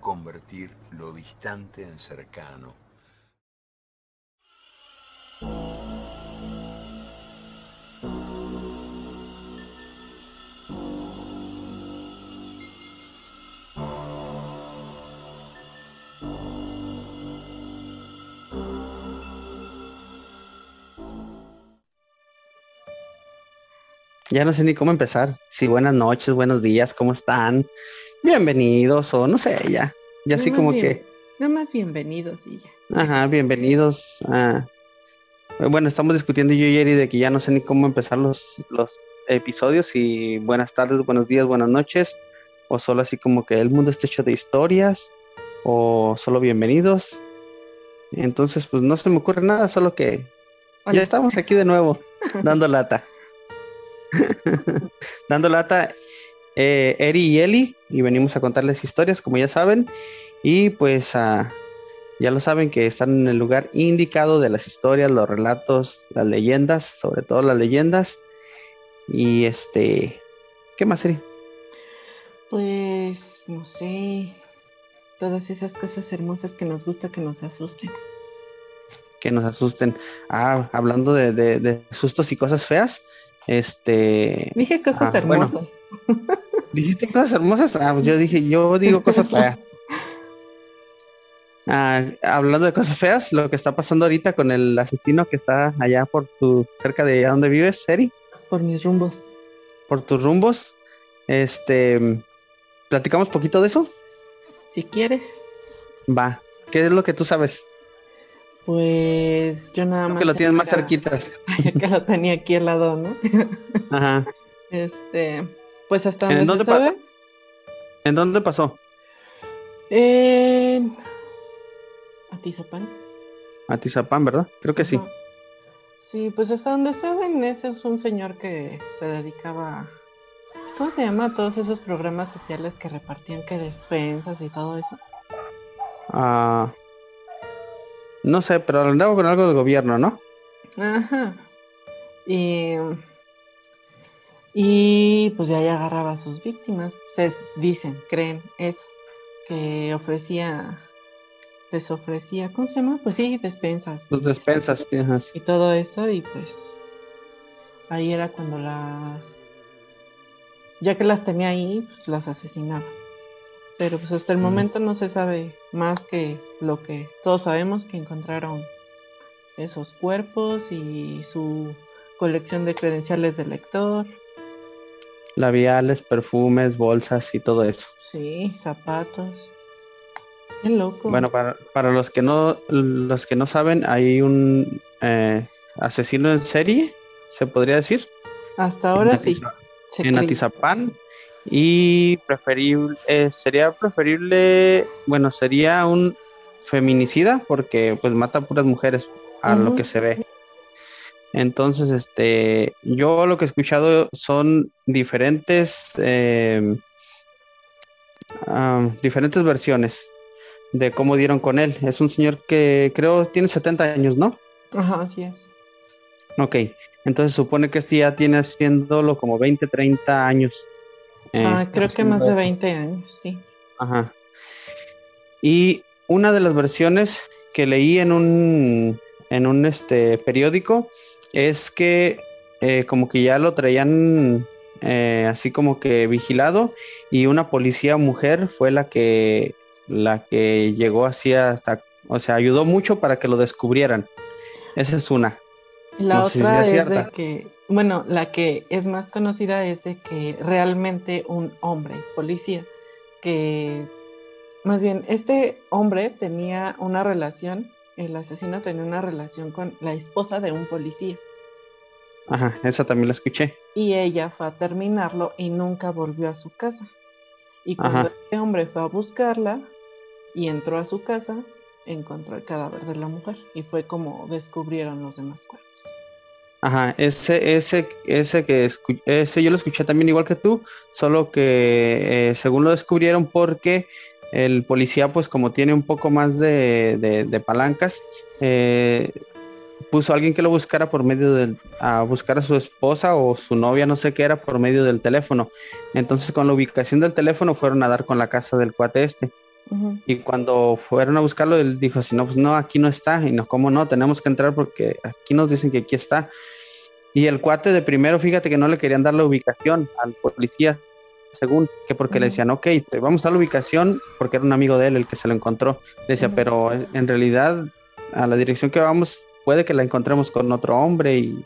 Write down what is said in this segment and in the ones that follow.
convertir lo distante en cercano. Ya no sé ni cómo empezar. Sí, buenas noches, buenos días, ¿cómo están? Bienvenidos o no sé, ya. Ya así como que... Nada más bienvenidos y ya. Ajá, bienvenidos Bueno, estamos discutiendo yo y Eri de que ya no sé ni cómo empezar los, los episodios y buenas tardes, buenos días, buenas noches. O solo así como que el mundo está hecho de historias o solo bienvenidos. Entonces, pues no se me ocurre nada, solo que ya estamos aquí de nuevo, dando lata. Dando lata, eh, Eri y Eli, y venimos a contarles historias, como ya saben, y pues ah, ya lo saben que están en el lugar indicado de las historias, los relatos, las leyendas, sobre todo las leyendas, y este, ¿qué más, Eri? Pues, no sé, todas esas cosas hermosas que nos gusta que nos asusten. Que nos asusten. Ah, hablando de sustos y cosas feas, este. Dije cosas ah, hermosas. ¿Dijiste cosas hermosas? Ah, pues yo dije, yo digo cosas feas. Ah, hablando de cosas feas, lo que está pasando ahorita con el asesino que está allá por tu, cerca de donde vives, Seri. Por mis rumbos. Por tus rumbos. Este, ¿platicamos poquito de eso? Si quieres. Va. ¿Qué es lo que tú sabes? Pues yo nada más. Que lo tienes más cerquitas. que lo tenía aquí al lado, ¿no? Ajá. Este, pues hasta donde ¿En dónde se sabe. ¿En dónde pasó? En Atizapán. Atizapán, ¿verdad? Creo que sí. Sí, pues hasta donde saben, ese es un señor que se dedicaba. ¿Cómo se llama? Todos esos programas sociales que repartían que despensas y todo eso. Ah. No sé, pero andaba con algo del gobierno, ¿no? Ajá. Y, y pues ya agarraba a sus víctimas. Se dicen, creen eso, que ofrecía, les ofrecía, ¿cómo se llama? Pues sí, despensas. Los despensas, sí, Y todo eso, y pues ahí era cuando las, ya que las tenía ahí, pues las asesinaba. Pero pues hasta el momento no se sabe más que lo que todos sabemos que encontraron esos cuerpos y su colección de credenciales de lector. Labiales, perfumes, bolsas y todo eso. Sí, zapatos. Qué loco. Bueno, para, los que no los que no saben, hay un eh, asesino en serie, se podría decir. Hasta ahora sí. en Atizapán y preferible, eh, sería preferible, bueno, sería un feminicida porque pues mata a puras mujeres a lo que se ve. Entonces, este, yo lo que he escuchado son diferentes, em, diferentes versiones de cómo dieron con él. Es un señor que creo tiene 70 años, ¿no? Ajá, así es. Ok, entonces supone que este ya tiene haciéndolo como 20, 30 años. Eh, ah, creo que más de 20 años, sí. Ajá. Y una de las versiones que leí en un, en un este, periódico es que eh, como que ya lo traían eh, así como que vigilado y una policía mujer fue la que la que llegó así hasta, o sea, ayudó mucho para que lo descubrieran. Esa es una. La otra es de que bueno, la que es más conocida es de que realmente un hombre, policía, que más bien este hombre tenía una relación, el asesino tenía una relación con la esposa de un policía. Ajá, esa también la escuché. Y ella fue a terminarlo y nunca volvió a su casa. Y cuando este hombre fue a buscarla y entró a su casa, encontró el cadáver de la mujer y fue como descubrieron los demás cuerpos. Ajá, ese, ese, ese que ese yo lo escuché también igual que tú, solo que eh, según lo descubrieron porque el policía, pues como tiene un poco más de, palancas, eh, puso a alguien que lo buscara por medio del, a buscar a su esposa o su novia, no sé qué era, por medio del teléfono. Entonces con la ubicación del teléfono fueron a dar con la casa del cuate este. Y cuando fueron a buscarlo, él dijo así, no, pues no, aquí no está. Y no, ¿cómo no? Tenemos que entrar porque aquí nos dicen que aquí está. Y el cuate de primero, fíjate que no le querían dar la ubicación al policía, según que porque le decían, ok, te vamos a la ubicación porque era un amigo de él el que se lo encontró. Le decía, pero en realidad a la dirección que vamos puede que la encontremos con otro hombre y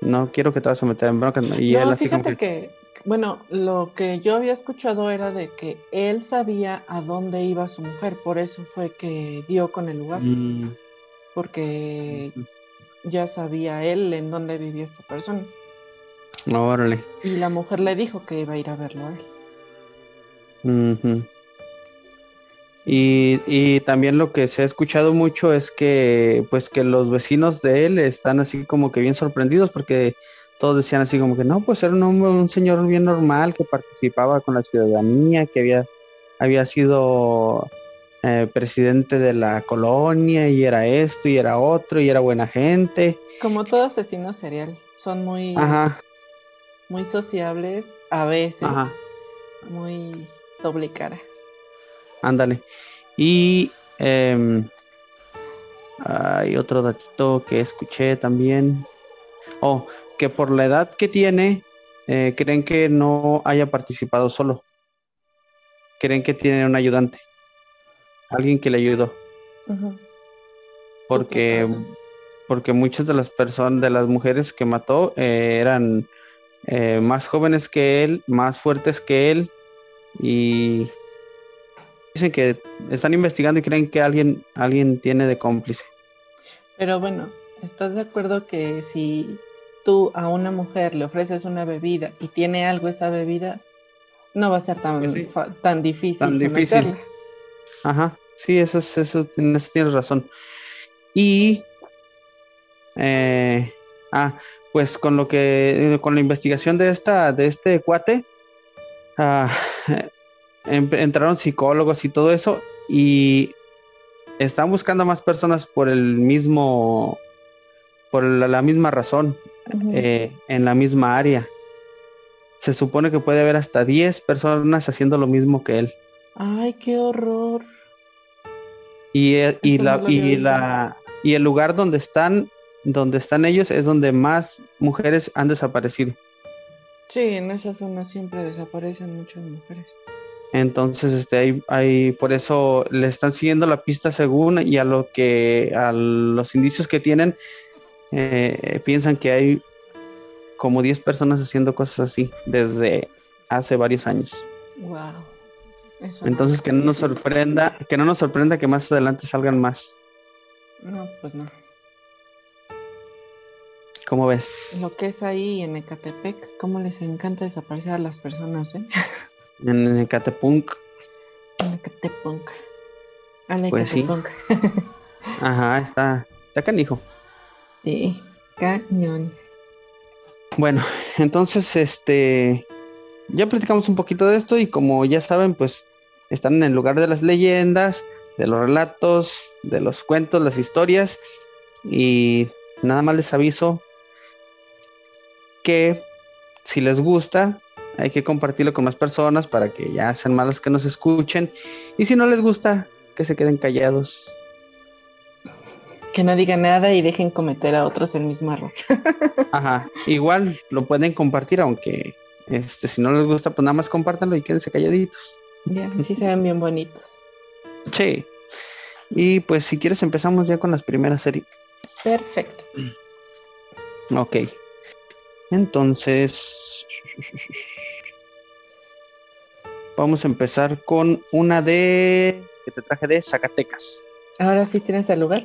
no quiero que te vas a meter en bronca. Y él así fíjate que, bueno, lo que yo había escuchado era de que él sabía a dónde iba su mujer, por eso fue que dio con el lugar. Mm. Porque ya sabía él en dónde vivía esta persona. Órale. Y la mujer le dijo que iba a ir a verlo a él. Y, y, también lo que se ha escuchado mucho es que pues que los vecinos de él están así como que bien sorprendidos porque todos decían así como que no, pues era un hombre, un señor bien normal que participaba con la ciudadanía, que había, había sido eh, presidente de la colonia y era esto y era otro y era buena gente. Como todo asesino serial, son muy, muy sociables a veces, muy doble cara. Ándale. Y em, hay otro datito que escuché también. Oh, que por la edad que tiene, eh, creen que no haya participado solo. Creen que tiene un ayudante. Alguien que le ayudó. Porque, porque muchas de las personas, de las mujeres que mató, eh, eran eh, más jóvenes que él, más fuertes que él. Y dicen que están investigando y creen que alguien, alguien tiene de cómplice. Pero bueno, ¿estás de acuerdo que si tú a una mujer le ofreces una bebida y tiene algo esa bebida, no va a ser tan, pues tan difícil. Tan difícil. Ajá, sí, eso, es, eso, tienes razón. Y, eh, ah, pues con lo que, con la investigación de esta, de este cuate, ah, entraron psicólogos y todo eso y están buscando a más personas por el mismo, por la misma razón. Eh, en la misma área. Se supone que puede haber hasta 10 personas haciendo lo mismo que él. Ay, qué horror. Y, eh, y la, y, la, y el lugar donde están, donde están ellos es donde más mujeres han desaparecido. Sí, en esa zona siempre desaparecen muchas mujeres. Entonces, este, hay, hay, por eso le están siguiendo la pista según y a lo que, a los indicios que tienen, eh, piensan que hay como 10 personas haciendo cosas así desde hace varios años. Wow. Entonces que no nos sorprenda, que no nos sorprenda que más adelante salgan más. No, pues no. ¿Cómo ves? Lo que es ahí en Ecatepec, cómo les encanta desaparecer a las personas, ¿eh? En Ecatepunk. En Ecatepunk. A la pues Ajá, está, está canijo. Sí, cañón. Bueno, entonces, este, ya platicamos un poquito de esto y como ya saben, pues están en el lugar de las leyendas, de los relatos, de los cuentos, las historias y nada más les aviso que si les gusta, hay que compartirlo con más personas para que ya sean malas que nos escuchen y si no les gusta, que se queden callados que no digan nada y dejen cometer a otros el mismo error. Ajá, igual lo pueden compartir, aunque este, si no les gusta, pues nada más compártanlo y quédense calladitos. Ya, sí se ven bien bonitos. Sí. Y pues si quieres empezamos ya con las primeras series. Perfecto. Ok. Entonces... Vamos a empezar con una de... que te traje de Zacatecas. Ahora sí tienes el lugar.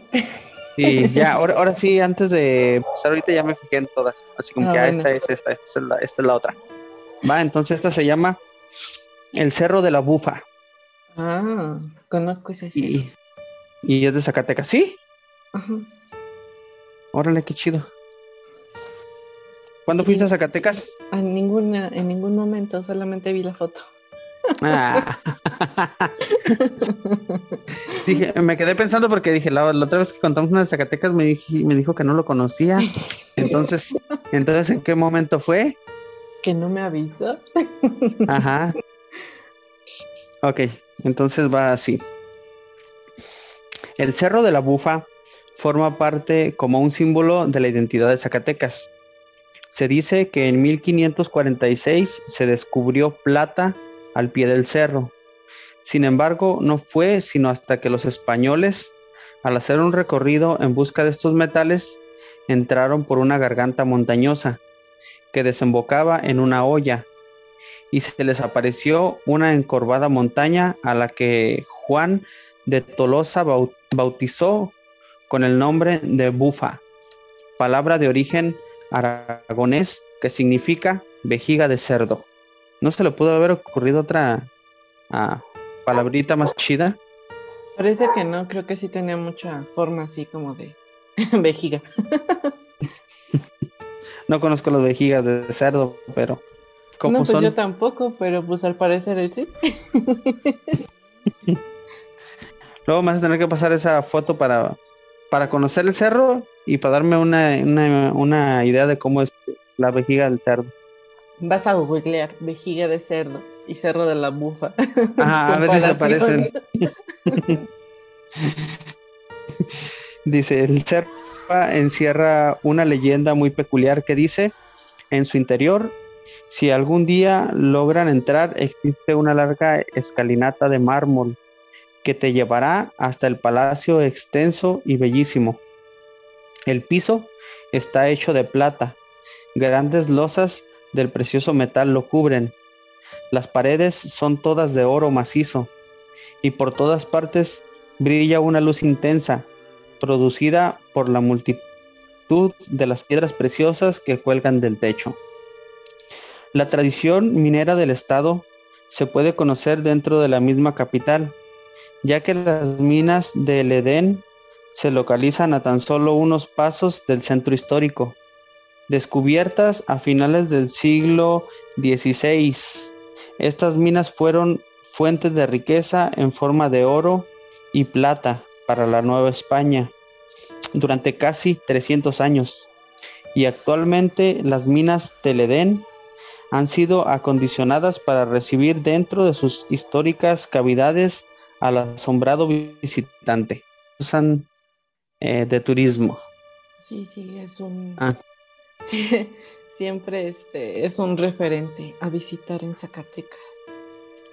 Sí, ya, ahora, ahora sí, antes de empezar ahorita ya me fijé en todas. Así como ah, que ah, esta es esta, esta es, la, esta es la otra. Va, entonces esta se llama el Cerro de la Bufa. Ah, conozco ese cerro. Y, y es de Zacatecas. ¿Sí? Ajá. Órale, qué chido. ¿Cuándo fuiste a Zacatecas? En, ninguna, en ningún momento, solamente vi la foto. Ah. dije, me quedé pensando porque dije, la, la otra vez que contamos una de Zacatecas me, dije- me dijo que no lo conocía. Entonces, entonces, ¿en qué momento fue? Que no me avisó. Ajá. Ok, entonces va así. El Cerro de la Bufa forma parte como un símbolo de la identidad de Zacatecas. Se dice que en 1546 se descubrió plata al pie del cerro. Sin embargo, no fue sino hasta que los españoles, al hacer un recorrido en busca de estos metales, entraron por una garganta montañosa que desembocaba en una olla y se les apareció una encorvada montaña a la que Juan de Tolosa bau- bautizó con el nombre de Bufa, palabra de origen aragonés que significa vejiga de cerdo. ¿No se le pudo haber ocurrido otra ah, palabrita más chida? Parece que no, creo que sí tenía mucha forma así como de vejiga. No conozco las vejigas de cerdo, pero ¿cómo No, pues son? yo tampoco, pero pues al parecer él sí. Luego me vas a tener que pasar esa foto para, para conocer el cerro y para darme una, una, una idea de cómo es la vejiga del cerdo. Vas a googlear vejiga de cerdo y cerro de la bufa. Ajá, a ver si se Comparación. parecen. Dice, el cerro encierra una leyenda muy peculiar que dice, en su interior, si algún día logran entrar, existe una larga escalinata de mármol que te llevará hasta el palacio extenso y bellísimo. El piso está hecho de plata, grandes losas del precioso metal lo cubren. Las paredes son todas de oro macizo y por todas partes brilla una luz intensa, producida por la multitud de las piedras preciosas que cuelgan del techo. La tradición minera del estado se puede conocer dentro de la misma capital, ya que las minas del Edén se localizan a tan solo unos pasos del centro histórico, descubiertas a finales del siglo XVI. Estas minas fueron fuentes de riqueza en forma de oro y plata para la Nueva España durante casi 300 años. Y actualmente las minas del Edén han sido acondicionadas para recibir dentro de sus históricas cavidades al asombrado visitante. Usan eh, de turismo. Sí, sí, es un. Ah. Sí, siempre este, es un referente a visitar en Zacatecas.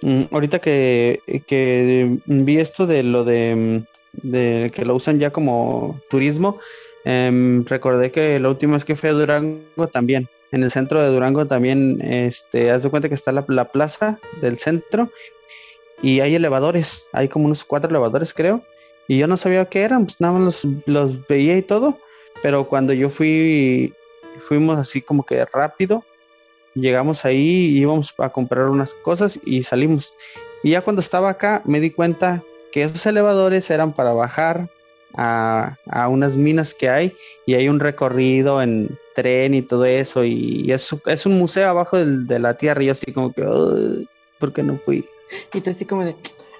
Mm, ahorita que, que vi esto de lo de, mm, de que lo usan ya como turismo, em, recordé que la última vez que fui a Durango también, en el centro de Durango también, este, haz de cuenta que está la, la plaza del centro y hay elevadores, hay como unos cuatro elevadores creo, y yo no sabía qué eran, pues nada más los, los veía y todo, pero cuando yo fui, fuimos así como que rápido, llegamos ahí, íbamos a comprar unas cosas y salimos. Y ya cuando estaba acá me di cuenta que esos elevadores eran para bajar a, a unas minas que hay y hay un recorrido en tren y todo eso y es, es un museo abajo del- de la tierra y yo así como que, "Ay, ¿por qué no fui? Y tú así como de,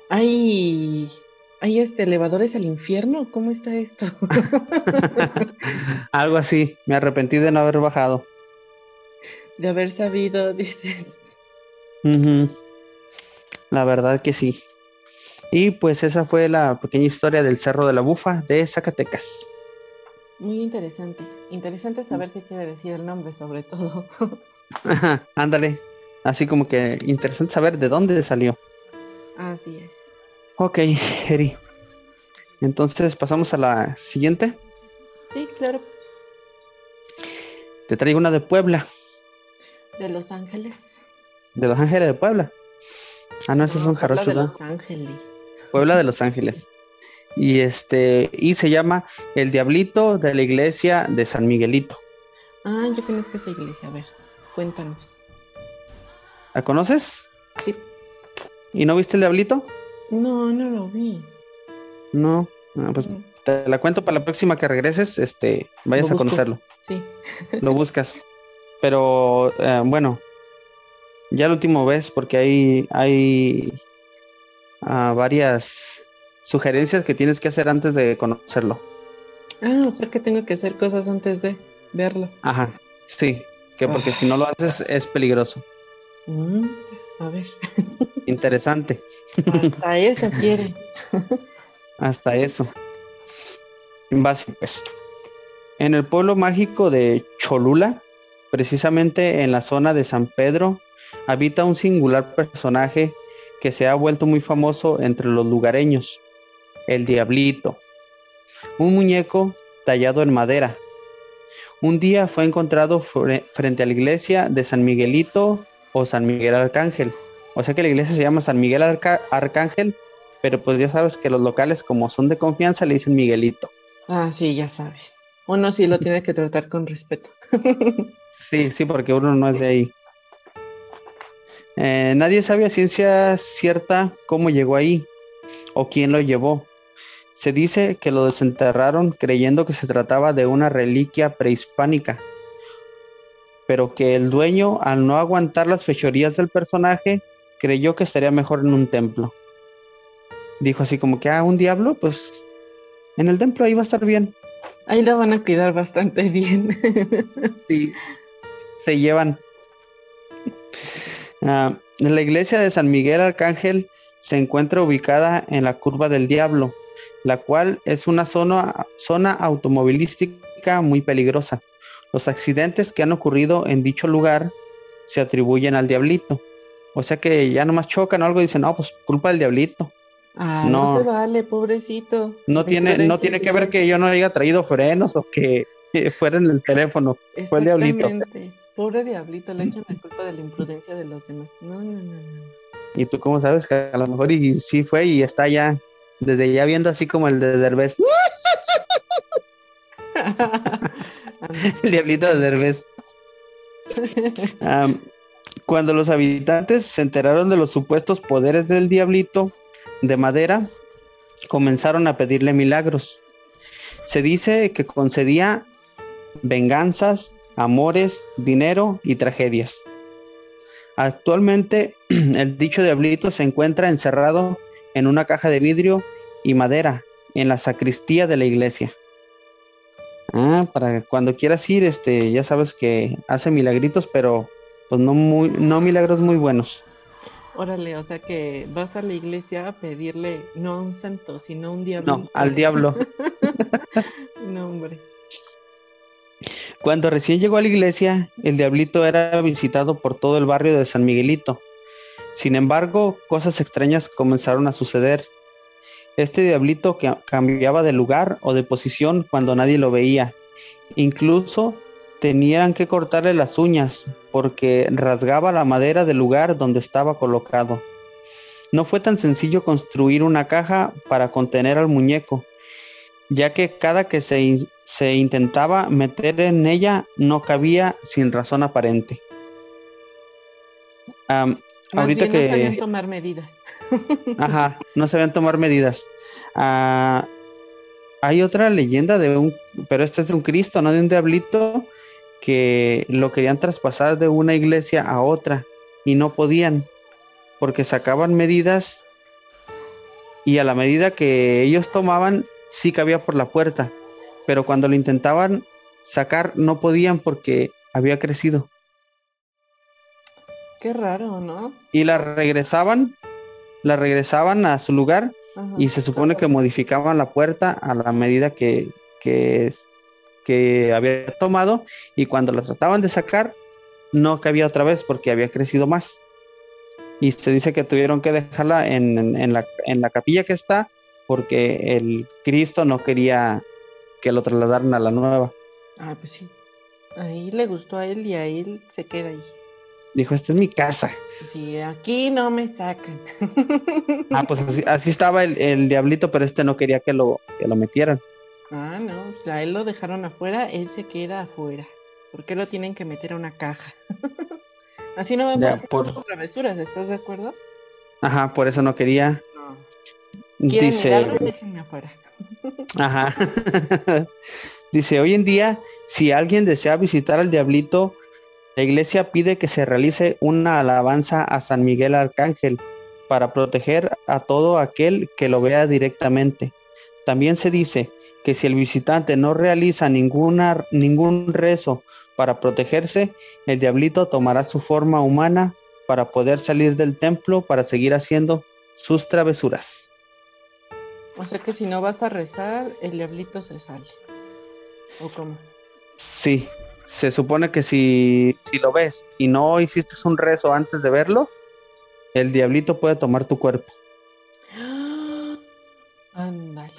¿hay, ¿hay este elevadores al infierno? ¿Cómo está esto? Algo así, me arrepentí de no haber bajado. de haber sabido, dices. La verdad que sí. Y pues esa fue la pequeña historia del Cerro de la Bufa de Zacatecas. Muy interesante. Interesante saber qué quiere decir el nombre, sobre todo. Ajá, ándale. Así como que interesante saber de dónde salió. Así es. Ok, Eri. Entonces pasamos a la siguiente. Sí, claro. Te traigo una de Puebla, De Los Ángeles. de Los Ángeles de Puebla. Ah, no, ese es un Puebla jarocho, de ¿no? Los Ángeles. Puebla de Los Ángeles. Y este, y se llama El Diablito de la Iglesia de San Miguelito. Ah, yo conozco esa iglesia. A ver, cuéntanos. ¿La conoces? Sí. ¿Y no viste el diablito? No, no lo vi. No, ah, pues Mm, te la cuento para la próxima que regreses, este, vayas Lo a conocerlo. Sí. Lo buscas. Pero eh, bueno, ya la último vez, porque hay, hay ah, varias sugerencias que tienes que hacer antes de conocerlo. Ah, o sea que tengo que hacer cosas antes de verlo. Ajá, sí, que porque si no lo haces es peligroso. Mm, a ver, Interesante, hasta eso quiere. hasta eso. Base, pues. En el pueblo mágico de Cholula, precisamente en la zona de San Pedro, habita un singular personaje que se ha vuelto muy famoso entre los lugareños, el Diablito, un muñeco tallado en madera. Un día fue encontrado fre- frente a la iglesia de San Miguelito o San Miguel Arcángel. O sea que la iglesia se llama San Miguel Arca- Arcángel, pero pues ya sabes que los locales como son de confianza le dicen Miguelito. Ah, sí, ya sabes. Uno sí lo tiene que tratar con respeto. Sí, sí, porque uno no es de ahí. Eh, nadie sabe a ciencia cierta cómo llegó ahí o quién lo llevó. Se dice que lo desenterraron creyendo que se trataba de una reliquia prehispánica, pero que el dueño, al no aguantar las fechorías del personaje, creyó que estaría mejor en un templo. Dijo así como que, ah, un diablo, pues en el templo ahí va a estar bien. Ahí lo van a cuidar bastante bien. Sí, se llevan. Ah, la iglesia de San Miguel Arcángel se encuentra ubicada en la Curva del Diablo, la cual es una zona, zona automovilística muy peligrosa. Los accidentes que han ocurrido en dicho lugar se atribuyen al diablito. O sea que ya nomás chocan o algo y dicen, no, pues culpa del diablito. Ah, no, No. se vale, pobrecito. No tiene, no tiene que ver que yo no haya traído frenos o que, que fuera en el teléfono. fue el diablito. Pobre diablito, le echan la culpa de la imprudencia de los demás. No, no, no, no. Y tú cómo sabes que a lo mejor y, sí fue y está ya desde ya viendo así como el de Derbez. el diablito de Derbez. Cuando los habitantes se enteraron de los supuestos poderes del diablito de madera, comenzaron a pedirle milagros. Se dice que concedía venganzas, amores, dinero y tragedias. Actualmente, el dicho diablito se encuentra encerrado en una caja de vidrio y madera en la sacristía de la iglesia. Ah, para cuando quieras ir, este, ya sabes que hace milagritos, pero pues no muy, no milagros muy buenos. Órale, o sea que vas a la iglesia a pedirle no a un santo, sino a un diablo. No, al diablo. No, hombre. Cuando recién llegó a la iglesia, el diablito era visitado por todo el barrio de San Miguelito. Sin embargo, cosas extrañas comenzaron a suceder. Este diablito que cambiaba de lugar o de posición cuando nadie lo veía. Incluso tenían que cortarle las uñas porque rasgaba la madera del lugar donde estaba colocado. No fue tan sencillo construir una caja para contener al muñeco, ya que cada que se, se intentaba meter en ella no cabía sin razón aparente. Más ahorita bien que... no sabían tomar medidas. Ajá, no sabían tomar medidas. Ah, hay otra leyenda de un, pero esta es de un Cristo, no de un diablito, que lo querían traspasar de una iglesia a otra y no podían, porque sacaban medidas y a la medida que ellos tomaban, sí cabía por la puerta, pero cuando lo intentaban sacar, no podían porque había crecido. Qué raro, ¿no? Y la regresaban, la regresaban a su lugar Ajá. y se supone que modificaban la puerta a la medida que, que, que había tomado y cuando la trataban de sacar no cabía otra vez porque había crecido más. Y se dice que tuvieron que dejarla en, en- en la, en la capilla que está porque el Cristo no quería que lo trasladaran a la nueva. Ah, pues sí. Ahí le gustó a él y a él se queda ahí. Dijo, esta es mi casa. Sí, aquí no me sacan. Ah, pues así, así estaba el, el diablito, pero este no quería que lo, que lo metieran. Ah, no, pues a él lo dejaron afuera, él se queda afuera. ¿Por qué lo tienen que meter a una caja? Así no vemos por- travesuras, ¿estás de acuerdo? Ajá, por eso no quería. No. ¿Quieren Dice, milagros? Déjenme afuera. ajá. Dice, hoy en día, si alguien desea visitar al diablito, la iglesia pide que se realice una alabanza a San Miguel Arcángel para proteger a todo aquel que lo vea directamente. También se dice que si el visitante no realiza ninguna, ningún rezo para protegerse, el diablito tomará su forma humana para poder salir del templo para seguir haciendo sus travesuras. O sea que si no vas a rezar, el diablito se sale. ¿O cómo? Sí, se supone que si, si lo ves y no hiciste un rezo antes de verlo, el diablito puede tomar tu cuerpo Ándale.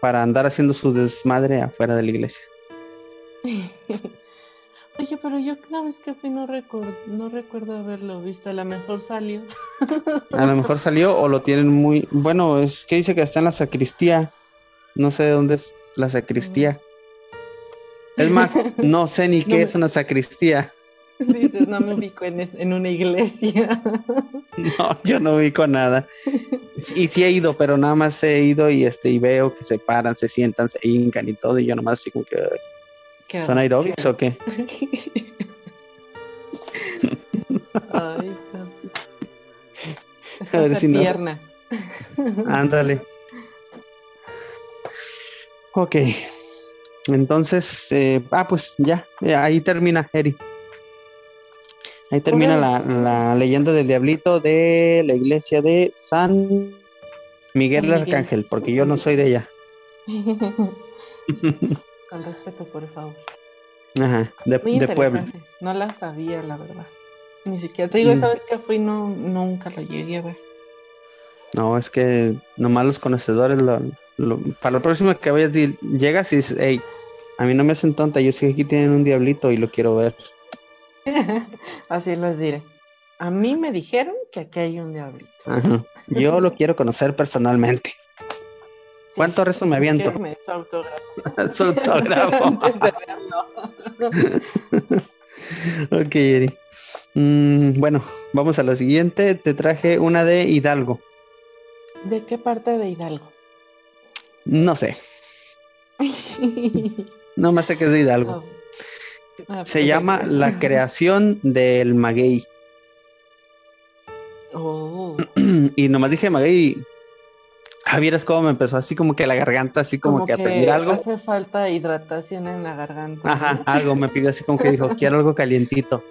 para andar haciendo su desmadre afuera de la iglesia. Oye, pero yo cada vez que fui no, recuerdo, no recuerdo haberlo visto. A lo mejor salió. A lo mejor salió o lo tienen muy... Bueno, es que dice que está en la sacristía. No sé de dónde es la sacristía. Es más, no sé ni No qué es una sacristía. Dices, no me ubico en, en una iglesia. No, yo no ubico nada. Y sí he ido, pero nada más he ido y este y veo que se paran, se sientan, se hincan y todo, y yo nomás así como que "Ay, Qué son aeróbics o qué. Ay. A ver si no- pierna. Ándale. Ok. Entonces, eh, ah, pues ya, eh, ahí termina, Eri. Ahí termina la, la leyenda del diablito de la iglesia de San Miguel. Arcángel, porque yo no soy de ella. Con respeto, por favor. Ajá, de, Muy de Puebla. interesante. No la sabía, la verdad. Ni siquiera te digo, Mm. esa vez que fui no, nunca lo llegué a ver. No, es que nomás los conocedores, lo, lo- para la próxima que vayas, llegas y dices, hey, a mí no me hacen tonta, yo sé que aquí tienen un diablito y lo quiero ver. Así les diré. A mí me dijeron que aquí hay un diablito. Ajá. Yo lo quiero conocer personalmente. Sí, ¿Cuánto resto me aviento? me su autógrafo. Su autógrafo. Ok, Eri. Mm, bueno, vamos a la siguiente. Te traje una de Hidalgo. ¿De qué parte de Hidalgo? No sé, no más sé que es de Hidalgo. Oh. Ah, Se pues, llama. La creación del maguey. Oh, y nomás dije maguey. Ah, vieras cómo me empezó así como que la garganta, así como, como que a pedir algo. Hace falta hidratación en la garganta. Ajá, algo me pidió así como que dijo, quiero algo calientito.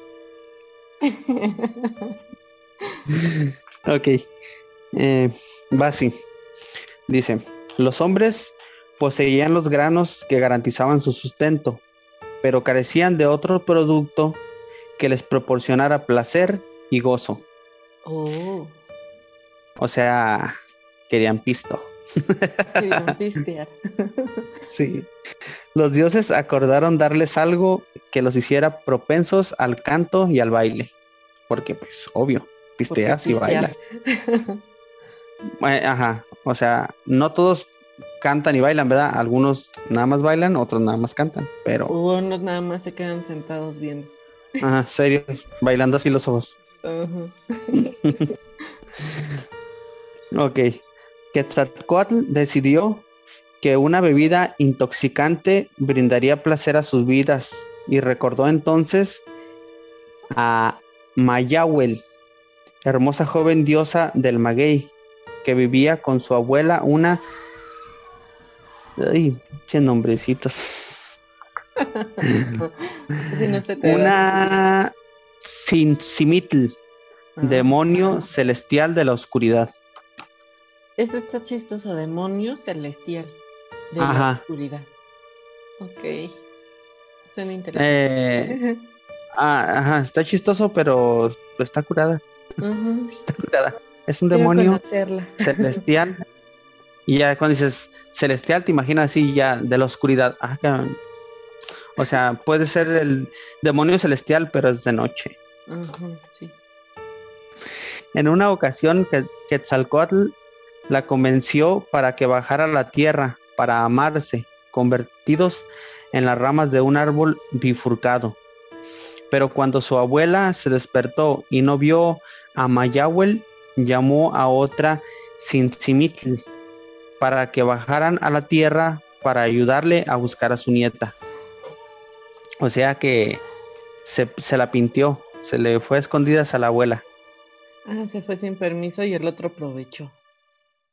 Ok. Eh, va así. Dice, los hombres poseían los granos que garantizaban su sustento, pero carecían de otro producto que les proporcionara placer y gozo. oh, O sea, querían pisto. querían pistear. Sí. Los dioses acordaron darles algo que los hiciera propensos al canto y al baile. Porque, pues, obvio, pisteas y bailas. Eh, Ajá. O sea, no todos cantan y bailan, ¿verdad? Algunos nada más bailan, otros nada más cantan. Pero, Unos nada más se quedan sentados viendo. ajá, serio, bailando así los ojos. Ajá. Ok. Quetzalcoatl decidió que una bebida intoxicante brindaría placer a sus vidas y recordó entonces a Mayahuel, hermosa joven diosa del maguey, que vivía con su abuela una... Ay, qué nombrecitos. Si no se te da. Una Sinsimitl, Ajá. demonio celestial de la oscuridad. Ese está chistoso, demonio celestial de la oscuridad. Ok. Suena Eh, interesante. Ah, ajá, está chistoso, pero está curada. Está curada. Es un Quiero demonio conocerla. celestial. Y ya cuando dices celestial, te imaginas así ya de la oscuridad. Ah. O sea, puede ser el demonio celestial, pero es de noche. Sí. En una ocasión, que Quetzalcoatl la convenció para que bajara a la tierra para amarse, convertidos en las ramas de un árbol bifurcado. Pero cuando su abuela se despertó y no vio a Mayahuel, llamó a otra Sinsimitl para que bajaran a la tierra para ayudarle a buscar a su nieta. O sea que se, se la pintió, se le fue a escondidas a la abuela. Ah, se fue sin permiso y el otro aprovechó.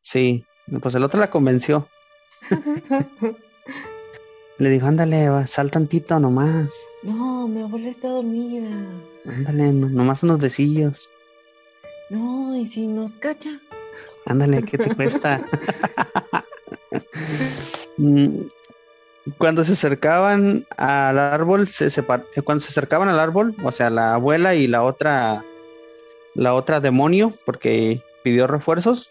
Sí, pues el otro la convenció. Le dijo, ándale, va, sal tantito nomás. No, mi abuela está dormida. Ándale, no- nomás unos besillos. No, y si nos cacha. Ándale, ¿qué te cuesta? Mm, Cuando se acercaban al árbol, se separ- eh, cuando se acercaban al árbol, o sea, la abuela y la otra, la otra demonio, porque pidió refuerzos,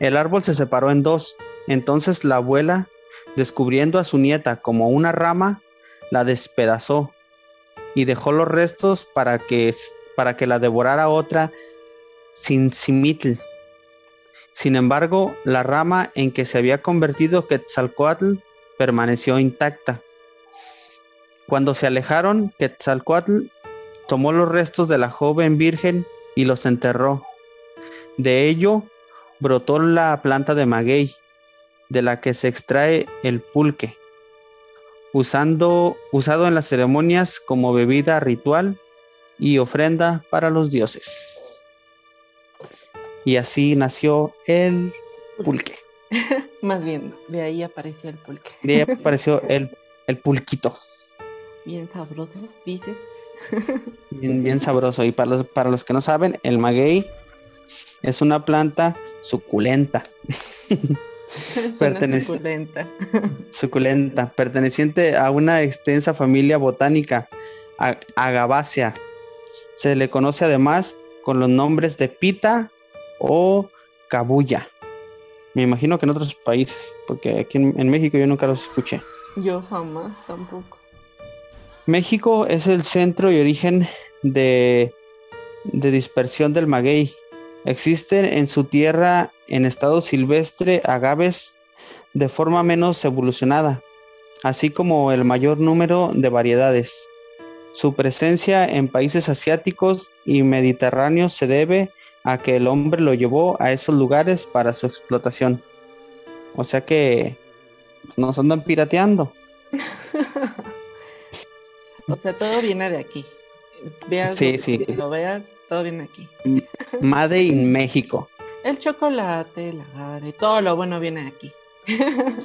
el árbol se separó en dos. Entonces la abuela, descubriendo a su nieta como una rama, la despedazó y dejó los restos para que, para que la devorara otra sin simitl. Sin embargo, la rama en que se había convertido Quetzalcoatl permaneció intacta. Cuando se alejaron, Quetzalcoatl tomó los restos de la joven virgen y los enterró. De ello brotó la planta de maguey, de la que se extrae el pulque, usado en las ceremonias como bebida ritual y ofrenda para los dioses. Y así nació el pulque. Más bien, de ahí apareció el pulque. De ahí apareció el, el pulquito. Bien sabroso, dice. Bien, bien sabroso. Y para los, para los que no saben, el maguey es una planta suculenta. Suculenta. Suculenta, perteneciente a una extensa familia botánica, a- Agavacea. Se le conoce además con los nombres de pita o cabuya. Me imagino que en otros países, porque aquí en, en México yo nunca los escuché. Yo jamás tampoco. México es el centro y origen de, de dispersión del maguey. Existen en su tierra en estado silvestre agaves de forma menos evolucionada, así como el mayor número de variedades. Su presencia en países asiáticos y mediterráneos se debe a que el hombre lo llevó a esos lugares para su explotación. O sea que nos andan pirateando. O sea, todo viene de aquí. Veas Sí, lo, sí. lo veas, todo viene aquí. Made in México. El chocolate, el agave, todo lo bueno viene de aquí.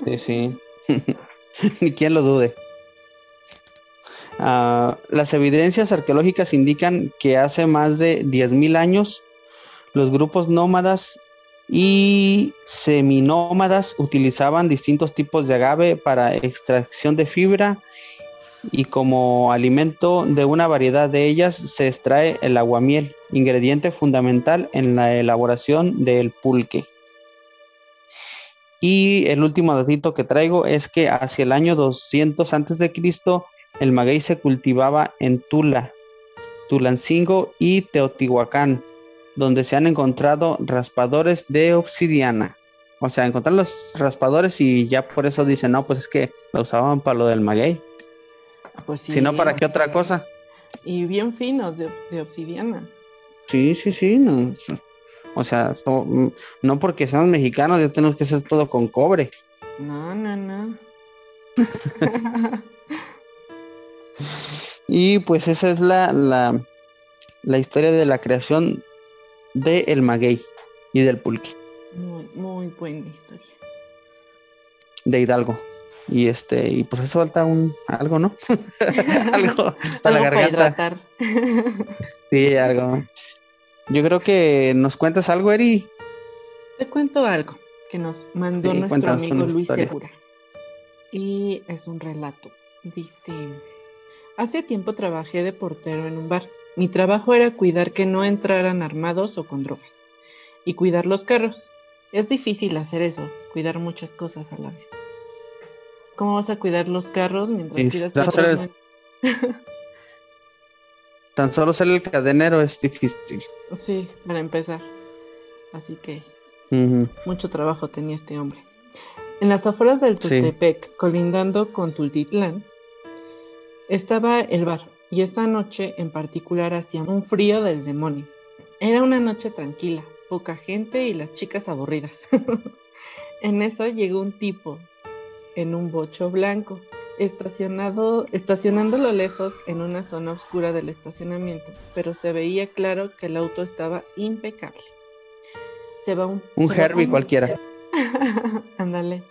Sí, sí. Ni quien lo dude. Ah, las evidencias arqueológicas indican que hace más de 10.000 años los grupos nómadas y seminómadas utilizaban distintos tipos de agave para extracción de fibra y como alimento de una variedad de ellas se extrae el aguamiel, ingrediente fundamental en la elaboración del pulque. Y el último datito que traigo es que hacia el año 200 antes de Cristo el maguey se cultivaba en Tula, Tulancingo y Teotihuacán, donde se han encontrado raspadores de obsidiana. O sea, encontrar los raspadores y ya por eso dicen, no, pues es que lo usaban para lo del maguey. Pues sí. Si no, ¿para qué otra cosa? Y bien finos de, de obsidiana. Sí, sí, sí. no. O sea, so- mm, no porque seamos mexicanos ya tenemos que hacer todo con cobre. No, no, no. Y pues esa es la, la, la historia de la creación del maguey y del pulque Muy, muy buena historia. de Hidalgo. Y este, y pues hace falta un algo, ¿no? algo para la Algo garganta. hidratar. Sí, algo. Yo creo que nos cuentas algo, Eri. Te cuento algo que nos mandó Sí, nuestro amigo Luis historia. Segura. Y es un relato. Dice, hace tiempo trabajé de portero en un bar. Mi trabajo era cuidar que no entraran armados o con drogas. Y cuidar los carros. Es difícil hacer eso, cuidar muchas cosas a la vez. ¿Cómo vas a cuidar los carros mientras Y cuidas otros hacer Tan solo ser el cadenero es difícil. Sí, para empezar. Así que. Mucho trabajo tenía este hombre. En las afueras del Sí. Tultepec, colindando con Tultitlán, estaba el bar, y esa noche en particular hacía un frío del demonio. Era una noche tranquila, poca gente y las chicas aburridas. en eso llegó un tipo en un bocho blanco, estacionado, estacionando lo lejos en una zona oscura del estacionamiento, pero se veía claro que el auto estaba impecable. Se va un, un Herbie cualquiera. Ándale,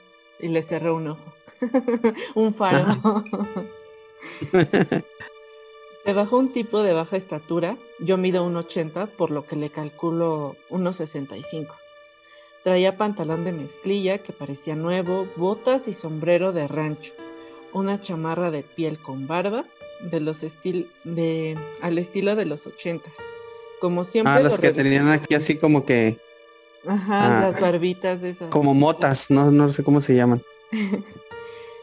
y le cerró un ojo. un faro. Se bajó un tipo de baja estatura, yo mido 1,80, por lo que le calculo 1,65. Traía pantalón de mezclilla que parecía nuevo, botas y sombrero de rancho, una chamarra de piel con barbas, de los estil de al estilo de los ochentas. Como siempre. Ah, las que tenían aquí así como que. Ajá, ah, las barbitas esas. Como motas, no, no sé cómo se llaman.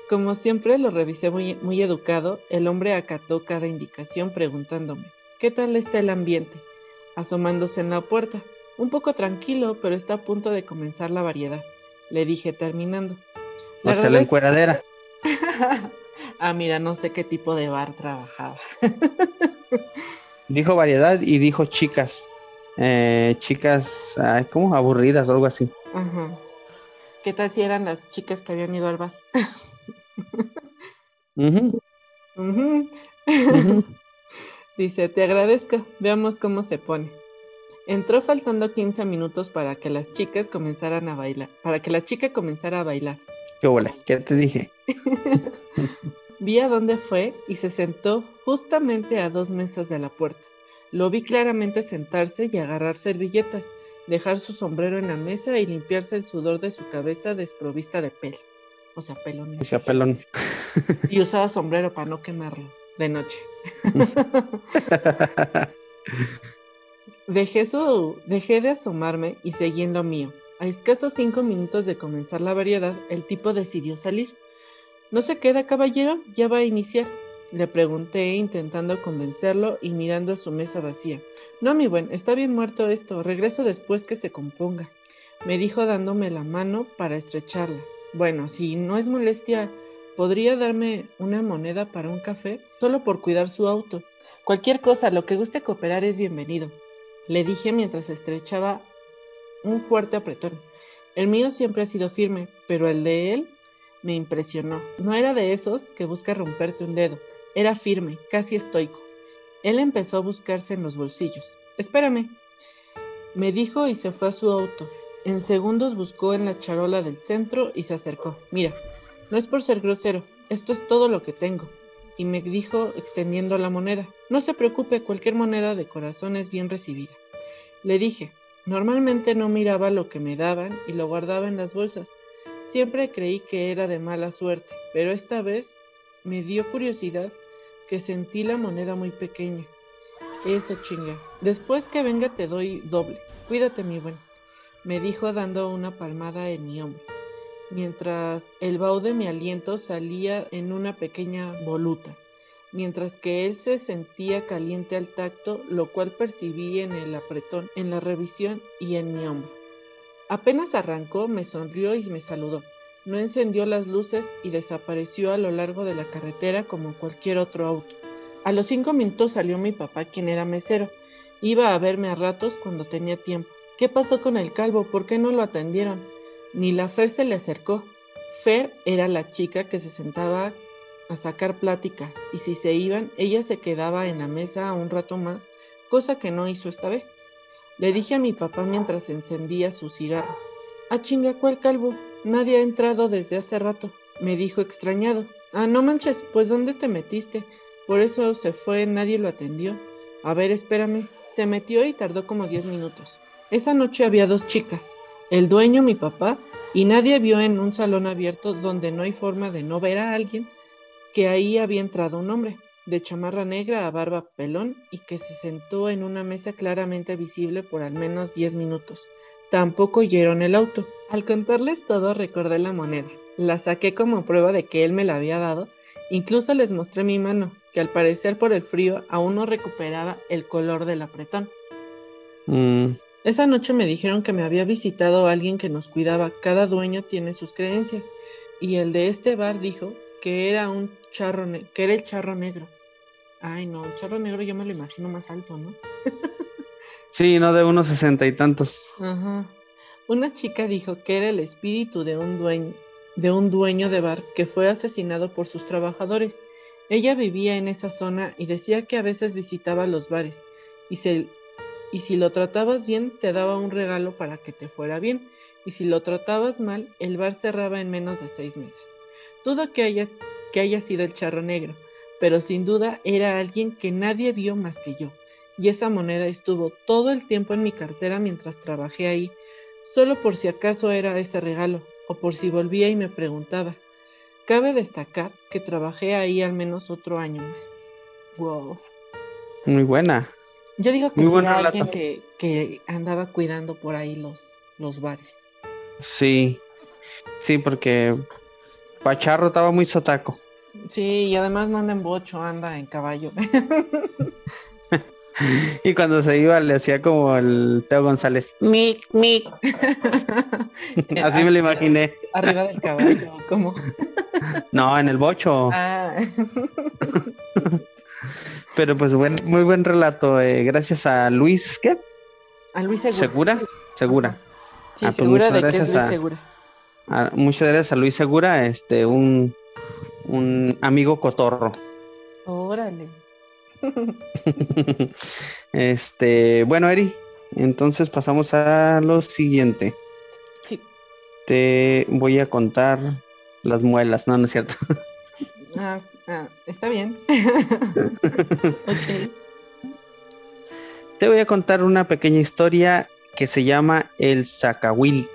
Como siempre lo revisé muy, muy educado, el hombre acató cada indicación preguntándome, ¿qué tal está el ambiente? Asomándose en la puerta. Un poco tranquilo, pero está a punto de comenzar la variedad. Le dije terminando. o sea, la encueradera. ah, mira, no sé qué tipo de bar trabajaba. dijo variedad y dijo chicas. Eh, chicas, ¿cómo? Aburridas o algo así. Ajá. ¿Qué tal si eran las chicas que habían ido al bar? Dice, te agradezco, veamos cómo se pone. Entró faltando 15 minutos para que las chicas comenzaran a bailar, para que la chica comenzara a bailar. ¿Qué hola? ¿Qué te dije? vi a dónde fue y se sentó justamente a dos mesas de la puerta. Lo vi claramente sentarse y agarrar servilletas, dejar su sombrero en la mesa y limpiarse el sudor de su cabeza desprovista de pelo. O sea, pelón. O sea, pelón. Y usaba sombrero para no quemarlo de noche. dejé, su, dejé de asomarme y seguí en lo mío. A escasos cinco minutos de comenzar la variedad, el tipo decidió salir. ¿No se queda, caballero? Ya va a iniciar. Le pregunté intentando convencerlo y mirando a su mesa vacía. No, mi buen, está bien muerto esto. Regreso después que se componga. Me dijo dándome la mano para estrecharla. Bueno, si no es molestia, ¿podría darme una moneda para un café? Solo por cuidar su auto. Cualquier cosa, lo que guste cooperar es bienvenido. Le dije mientras estrechaba un fuerte apretón. El mío siempre ha sido firme, pero el de él me impresionó. No era de esos que busca romperte un dedo. Era firme, casi estoico. Él empezó a buscarse en los bolsillos. Espérame, me dijo y se fue a su auto. En segundos buscó en la charola del centro y se acercó. Mira, no es por ser grosero, esto es todo lo que tengo. Y me dijo extendiendo la moneda. No se preocupe, cualquier moneda de corazón es bien recibida. Le dije, normalmente no miraba lo que me daban y lo guardaba en las bolsas. Siempre creí que era de mala suerte, pero esta vez me dio curiosidad que sentí la moneda muy pequeña. Eso chinga. Después que venga te doy doble. Cuídate, mi buen, me dijo dando una palmada en mi hombro, mientras el vaho de mi aliento salía en una pequeña voluta, mientras que él se sentía caliente al tacto, lo cual percibí en el apretón, en la revisión y en mi hombro. Apenas arrancó, me sonrió y me saludó no encendió las luces y desapareció a lo largo de la carretera como cualquier otro auto. A los cinco minutos salió mi papá, quien era mesero. Iba a verme a ratos cuando tenía tiempo. ¿Qué pasó con el calvo? ¿Por qué no lo atendieron? Ni la Fer se le acercó. Fer era la chica que se sentaba a sacar plática, y si se iban, ella se quedaba en la mesa un rato más, cosa que no hizo esta vez. Le dije a mi papá mientras encendía su cigarro. Ah, chinga, ¿cuál calvo? Nadie ha entrado desde hace rato, me dijo extrañado. Ah, no manches, pues ¿dónde te metiste? Por eso se fue, nadie lo atendió. A ver, espérame. Se metió y tardó como diez minutos. Esa noche había dos chicas, el dueño, mi papá, y nadie vio en un salón abierto donde no hay forma de no ver a alguien que ahí había entrado un hombre, de chamarra negra a barba pelón y que se sentó en una mesa claramente visible por al menos diez minutos. Tampoco oyeron el auto. Al contarles todo recordé la moneda. La saqué como prueba de que él me la había dado. Incluso les mostré mi mano, que al parecer por el frío aún no recuperaba el color del apretón. Mm. Esa noche me dijeron que me había visitado alguien que nos cuidaba. Cada dueño tiene sus creencias. Y el de este bar dijo que era un charro que era el charro negro. Ay, no, el charro negro yo me lo imagino más alto, ¿no? Sí, no de unos sesenta y tantos. Ajá. Una chica dijo que era el espíritu de un dueño, de un dueño de bar que fue asesinado por sus trabajadores. Ella vivía en esa zona y decía que a veces visitaba los bares y, se, y si lo tratabas bien te daba un regalo para que te fuera bien y si lo tratabas mal el bar cerraba en menos de seis meses. Dudo que haya, que haya sido el charro negro, pero sin duda era alguien que nadie vio más que yo y esa moneda estuvo todo el tiempo en mi cartera mientras trabajé ahí, solo por si acaso era ese regalo o por si volvía y me preguntaba. Cabe destacar que trabajé ahí al menos otro año más. Wow. Muy buena. Yo digo que era alguien que, que andaba cuidando por ahí los, los bares. Sí. Sí, porque Pacharro estaba muy sotaco. Sí, y además no anda en bocho, anda en caballo. Y cuando se iba le hacía como el Teo González. Mic, mic. Así me lo imaginé. Arriba del caballo, como. No, en el bocho. Ah. Pero pues buen, muy buen relato. eh, gracias a Luis, ¿qué? A Luis Segura. ¿Segura? Segura. Sí, Ah, pues segura de que es Luis a- Segura. Ah, muchas gracias a Luis Segura, este, un, un amigo cotorro. Órale. este, bueno, Eri, entonces pasamos a lo siguiente. Sí. Te voy a contar las muelas, no, no es cierto. Ah, ah, está bien. ok. Te voy a contar una pequeña historia que se llama el Zacahuil.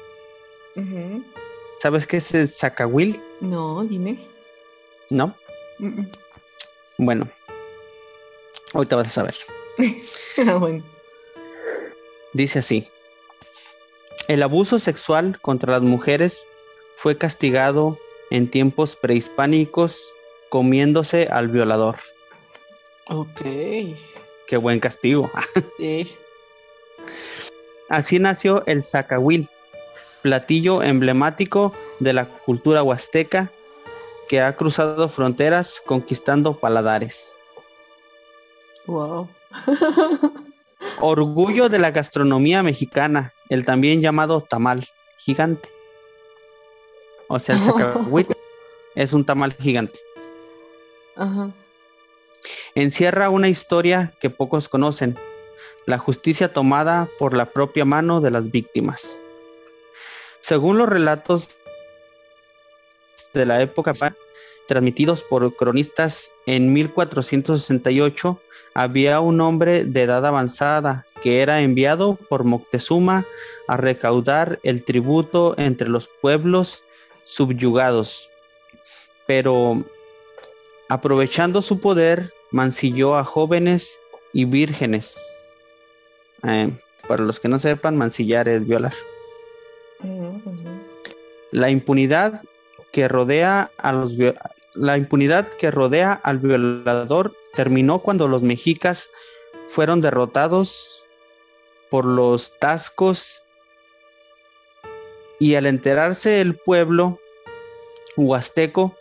¿Sabes qué es el Zacahuil? No, dime. ¿No? Bueno, ahorita vas a saber. Ah, bueno. Dice así. El abuso sexual contra las mujeres fue castigado en tiempos prehispánicos comiéndose al violador. Ok. Qué buen castigo. Sí. Así nació el zacahuil, platillo emblemático de la cultura huasteca que ha cruzado fronteras conquistando paladares. Wow. Orgullo de la gastronomía mexicana, el también llamado tamal gigante. O sea, el zacahuil es un tamal gigante. Ajá. Encierra una historia que pocos conocen, la justicia tomada por la propia mano de las víctimas. Según los relatos de la época transmitidos por cronistas en 1468, había un hombre de edad avanzada que era enviado por Moctezuma a recaudar el tributo entre los pueblos subyugados. Pero aprovechando su poder, mancilló a jóvenes y vírgenes. Eh, para los que no sepan, mancillar es violar. La impunidad que rodea a los la impunidad que rodea al violador terminó cuando los mexicas fueron derrotados por los tascos y al enterarse el pueblo huasteco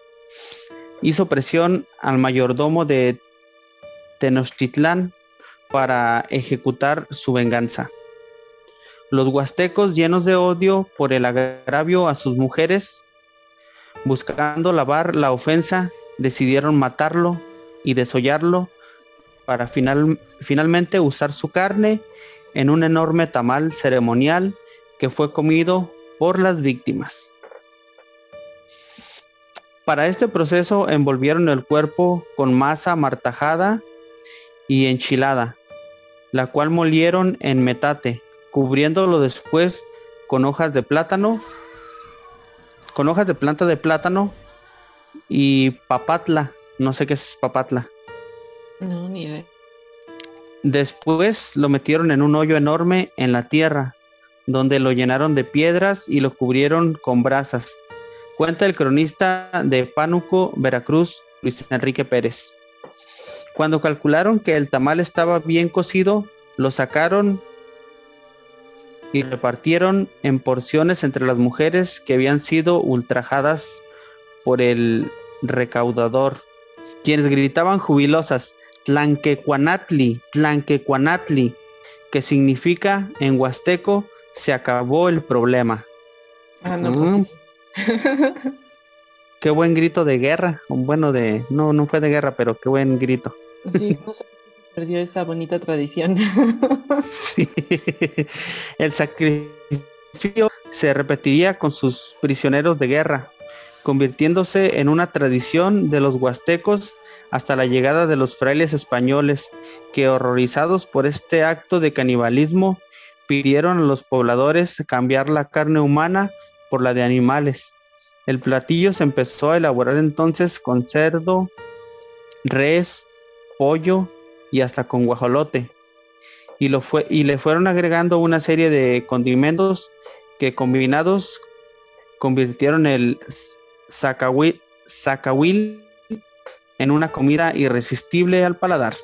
hizo presión al mayordomo de Tenochtitlán para ejecutar su venganza. Los huastecos, llenos de odio por el agravio a sus mujeres, buscando lavar la ofensa, decidieron matarlo y desollarlo para final- finalmente usar su carne en un enorme tamal ceremonial que fue comido por las víctimas. Para este proceso envolvieron el cuerpo con masa martajada y enchilada, la cual molieron en metate, cubriéndolo después con hojas de plátano, con hojas de planta de plátano y papatla, no sé qué es papatla. No, ni idea. Después lo metieron en un hoyo enorme en la tierra, donde lo llenaron de piedras y lo cubrieron con brasas. Cuenta el cronista de Pánuco, Veracruz, Luis Enrique Pérez. Cuando calcularon que el tamal estaba bien cocido, lo sacaron y repartieron en porciones entre las mujeres que habían sido ultrajadas por el recaudador, quienes gritaban jubilosas, Tlanquecuanatli, Tlanquecuanatli, que significa en huasteco se acabó el problema. Ah, pues. Qué buen grito de guerra. Bueno, de no, no fue de guerra, pero qué buen grito. Sí, no se perdió esa bonita tradición. Sí. El sacrificio se repetiría con sus prisioneros de guerra, convirtiéndose en una tradición de los huastecos hasta la llegada de los frailes españoles, que horrorizados por este acto de canibalismo, pidieron a los pobladores cambiar la carne humana por la de animales. El platillo se empezó a elaborar entonces con cerdo, res, pollo y hasta con guajolote y, lo fue, y le fueron agregando una serie de condimentos que combinados convirtieron el zacahuil, en una comida irresistible al paladar.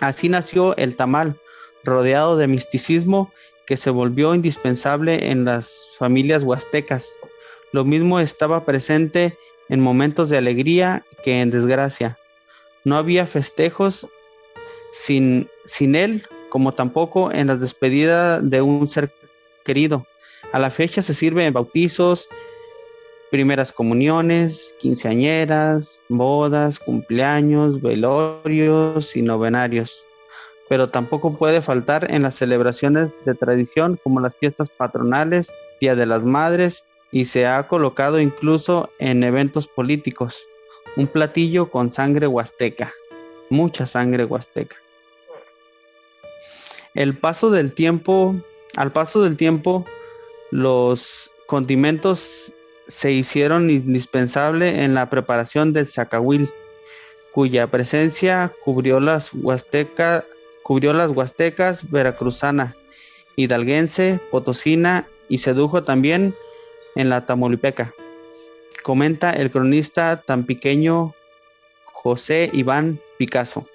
Así nació el tamal, rodeado de misticismo que se volvió indispensable en las familias huastecas. Lo mismo estaba presente en momentos de alegría que en desgracia. No había festejos sin, sin él, como tampoco en las despedidas de un ser querido. A la fecha se sirven bautizos, primeras comuniones, quinceañeras, bodas, cumpleaños, velorios y novenarios. Pero tampoco puede faltar en las celebraciones de tradición como las fiestas patronales, Día de las Madres y se ha colocado incluso en eventos políticos. Un platillo con sangre huasteca, mucha sangre huasteca. El paso del tiempo, al paso del tiempo, los condimentos se hicieron indispensables en la preparación del zacahuil, cuya presencia cubrió las, huasteca, cubrió las huastecas veracruzana, hidalguense, potosina y sedujo también en la tamaulipeca. Comenta el cronista tan pequeño José Iván Picasso.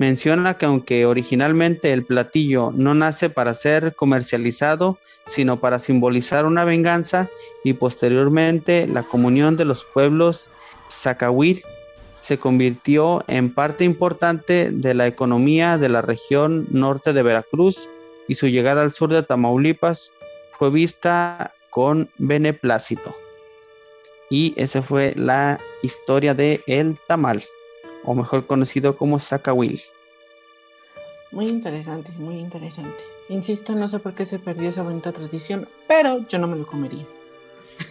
Menciona que aunque originalmente el platillo no nace para ser comercializado, sino para simbolizar una venganza y posteriormente la comunión de los pueblos zacahuil, se convirtió en parte importante de la economía de la región norte de Veracruz y su llegada al sur de Tamaulipas fue vista con beneplácito. Y esa fue la historia de El Tamal, o mejor conocido como Zacahuil. Muy interesante, muy interesante. Insisto, no sé por qué se perdió esa bonita tradición, pero yo no me lo comería.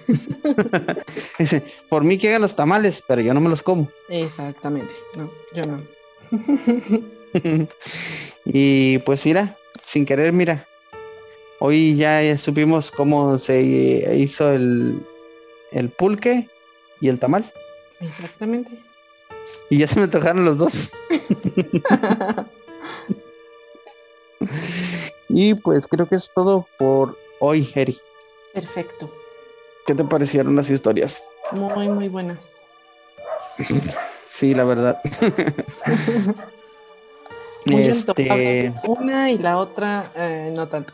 Dice, por mí que hagan los tamales, pero yo no me los como. Exactamente, no, yo no. y pues mira, sin querer, mira, hoy ya supimos cómo se hizo el, el pulque y el tamal. Exactamente. Y ya se me tocaron los dos. y pues creo que es todo por hoy, Eri. Perfecto. ¿Qué te parecieron las historias? Muy, muy buenas. Sí, la verdad. Muy este. Una y la otra eh, no tanto.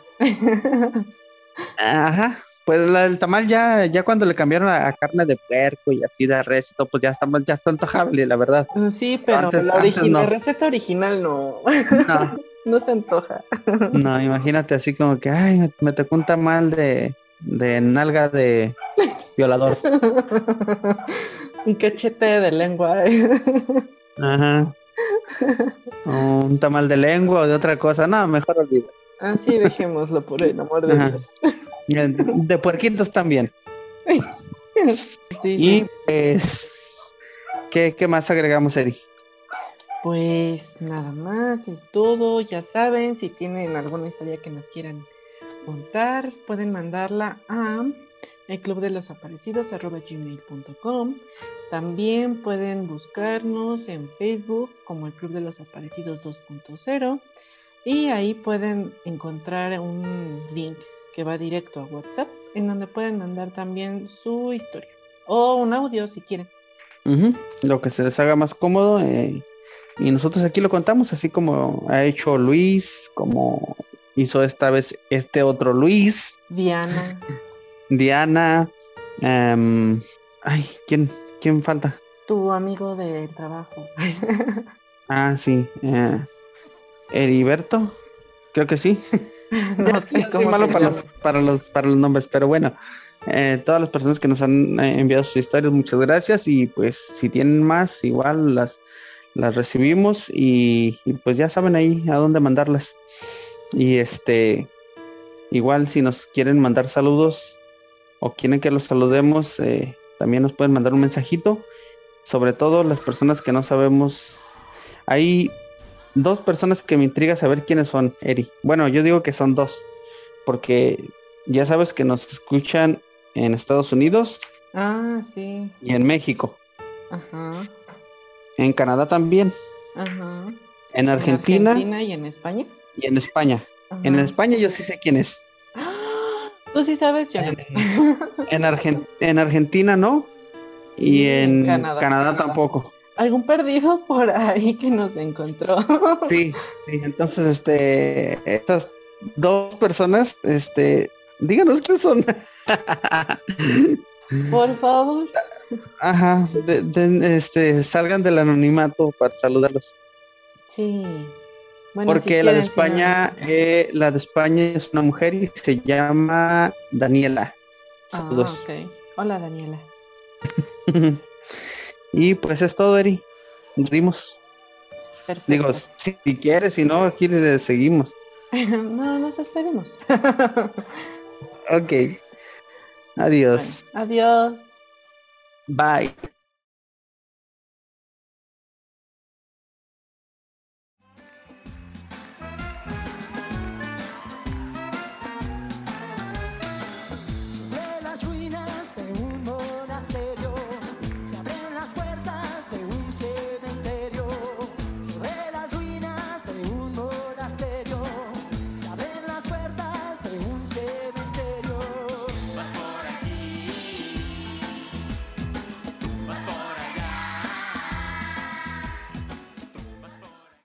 ajá. Pues la del tamal ya, ya cuando le cambiaron a, a carne de puerco y así de res y todo, pues ya está, ya está antojable, la verdad. Sí, pero Antes- la, antes origi- no. la receta original no, No, no se antoja. no, imagínate así como que, ay, me, me tocó un tamal de, de nalga de violador. Un cachete de lengua. Ajá. Un tamal de lengua o de otra cosa. No, mejor olvida. Así dejémoslo por el amor de Ajá. Dios. De puerquitos también. Sí, Y pues, ¿qué, qué más agregamos, Eri? Pues nada más, es todo. Ya saben, si tienen alguna historia que nos quieran contar, pueden mandarla a el club de los aparecidos. También pueden buscarnos en Facebook como el Club de los Aparecidos 2.0 y ahí pueden encontrar un link que va directo a WhatsApp en donde pueden mandar también su historia o un audio si quieren. Lo que se les haga más cómodo. eh, y nosotros aquí lo contamos, así como ha hecho Luis, como hizo esta vez este otro Luis, Diana, Diana. em, ay, ¿quién, ¿quién falta? tu amigo del trabajo. Ah, sí. eh, Heriberto. Creo que sí. No sé Soy malo para los, para, los, para los nombres, pero bueno. eh, todas las personas que nos han eh, enviado sus historias, muchas gracias. Y pues si tienen más, igual las, las recibimos y, y, pues ya saben ahí a dónde mandarlas. Y este, igual si nos quieren mandar saludos o quieren que los saludemos, eh, también nos pueden mandar un mensajito. Sobre todo las personas que no sabemos. Hay dos personas que me intriga saber quiénes son, Eri. Bueno, yo digo que son dos, porque ya sabes que nos escuchan en Estados Unidos Ah, sí. y en México, Ajá. en Canadá también, Ajá. En Argentina, En Argentina y en España. y en España. En. España yo sí sé quién es. ¡Ah! Tú sí sabes, yo no. En, Argen- en Argentina no, y Y en en Canadá. Canadá tampoco. Algún perdido por ahí que nos encontró. Sí, sí, entonces, este, estas dos personas, este, díganos qué son. Por favor. Ajá, de- de- este, salgan del anonimato para saludarlos. Sí. Bueno, si Porque la de España, eh, la de España es una mujer y se llama Daniela. Ah, Saludos. ok. Hola, Daniela. y pues es todo, Eri. Nos dimos. Perfecto. Digo, si, si quieres, si no, aquí le seguimos. no, nos despedimos. Ok. Adiós. Bueno, adiós. Bye.